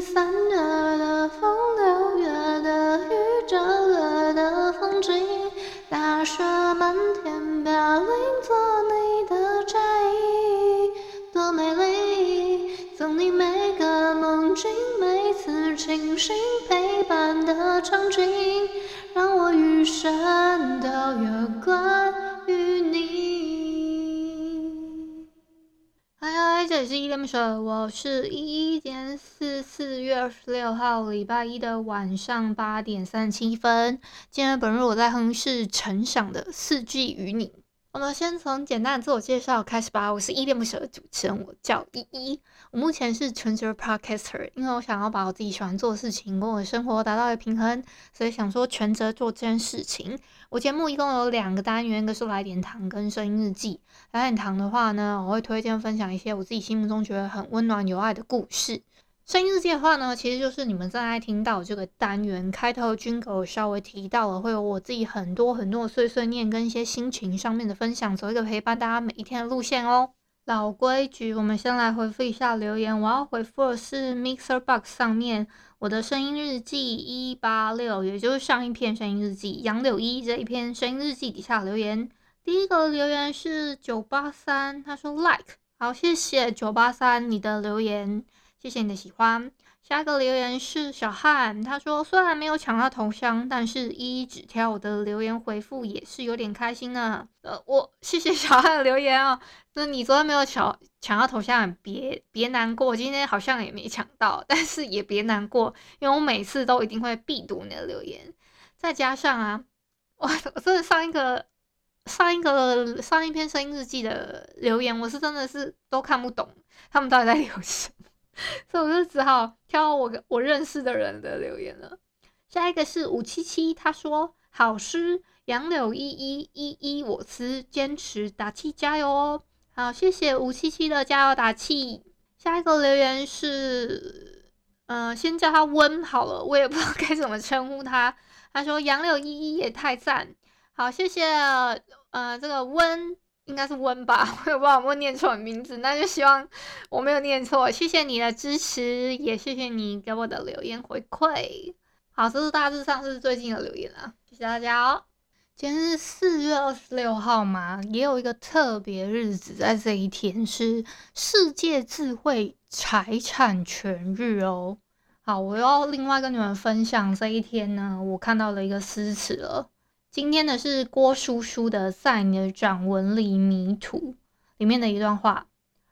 三月的风，六月的雨，九月的风景，大雪漫天飘零。做你的嫁衣，多美丽。送你每个梦境，每次清醒，陪伴的场景，让我余生都有关。是依依，今天是四月二十六号礼拜一的晚上八点三十七分。今天本日我在哼是陈响的《四季与你》。我们先从简单的自我介绍开始吧。我是依恋不舍的主持人，我叫依依。我目前是全职 podcaster，因为我想要把我自己喜欢做的事情跟我的生活达到一个平衡，所以想说全职做这件事情。我节目一共有两个单元，一个是来点糖跟声音日记。来点糖的话呢，我会推荐分享一些我自己心目中觉得很温暖有爱的故事。声音日记的话呢，其实就是你们正在听到这个单元开头，军狗稍微提到了，会有我自己很多很多的碎碎念跟一些心情上面的分享，走一个陪伴大家每一天的路线哦。老规矩，我们先来回复一下留言。我要回复的是 Mixer Box 上面我的声音日记一八六，也就是上一篇声音日记杨柳依这一篇声音日记底下留言。第一个留言是九八三，他说 Like，好，谢谢九八三你的留言。谢谢你的喜欢。下一个留言是小汉，他说虽然没有抢到头像，但是依依只挑我的留言回复也是有点开心呢。呃，我 谢谢小汉的留言啊。那你昨天没有抢抢到头像，别别难过。今天好像也没抢到，但是也别难过，因为我每次都一定会必读你的留言。再加上啊，我 我真的上一个上一个上一篇声音日记的留言，我是真的是都看不懂，他们到底在留什么。所以我就只好挑我我认识的人的留言了。下一个是五七七，他说：“好诗，杨柳依依依依我思，坚持打气加油哦。”好，谢谢五七七的加油打气。下一个留言是，嗯、先叫他温好了，我也不知道该怎么称呼他。他说：“杨柳依依也太赞。”好，谢谢，呃，这个温。应该是温吧，我也不知道有没有念错名字，那就希望我没有念错。谢谢你的支持，也谢谢你给我的留言回馈。好，这是大致上是最近的留言了，谢谢大家哦。今天是四月二十六号嘛，也有一个特别日子，在这一天是世界智慧财产权日哦。好，我要另外跟你们分享这一天呢，我看到了一个诗词了。今天的是郭叔叔的《在你的掌纹里迷途》里面的一段话：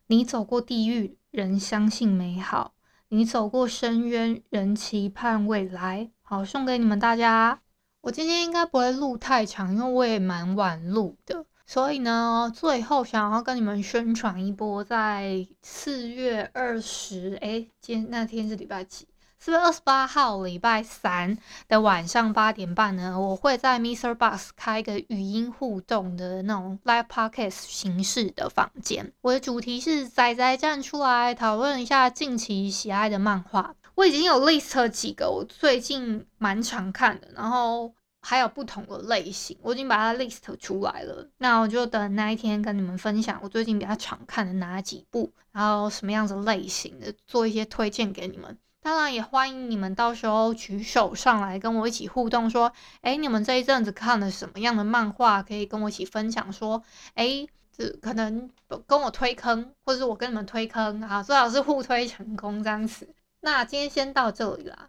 你走过地狱，人相信美好；你走过深渊，人期盼未来。好，送给你们大家。我今天应该不会录太长，因为我也蛮晚录的，所以呢，最后想要跟你们宣传一波，在四月二十，哎，今天那天是礼拜几？四月二十八号礼拜三的晚上八点半呢，我会在 MixerBox 开一个语音互动的那种 Live Podcast 形式的房间。我的主题是仔仔站出来讨论一下近期喜爱的漫画。我已经有 list 几个我最近蛮常看的，然后还有不同的类型，我已经把它 list 出来了。那我就等那一天跟你们分享我最近比较常看的哪几部，然后什么样子类型的，做一些推荐给你们。当然也欢迎你们到时候举手上来跟我一起互动，说，哎，你们这一阵子看了什么样的漫画，可以跟我一起分享。说，哎，这可能跟我推坑，或者是我跟你们推坑啊，最好是互推成功这样子。那今天先到这里啦。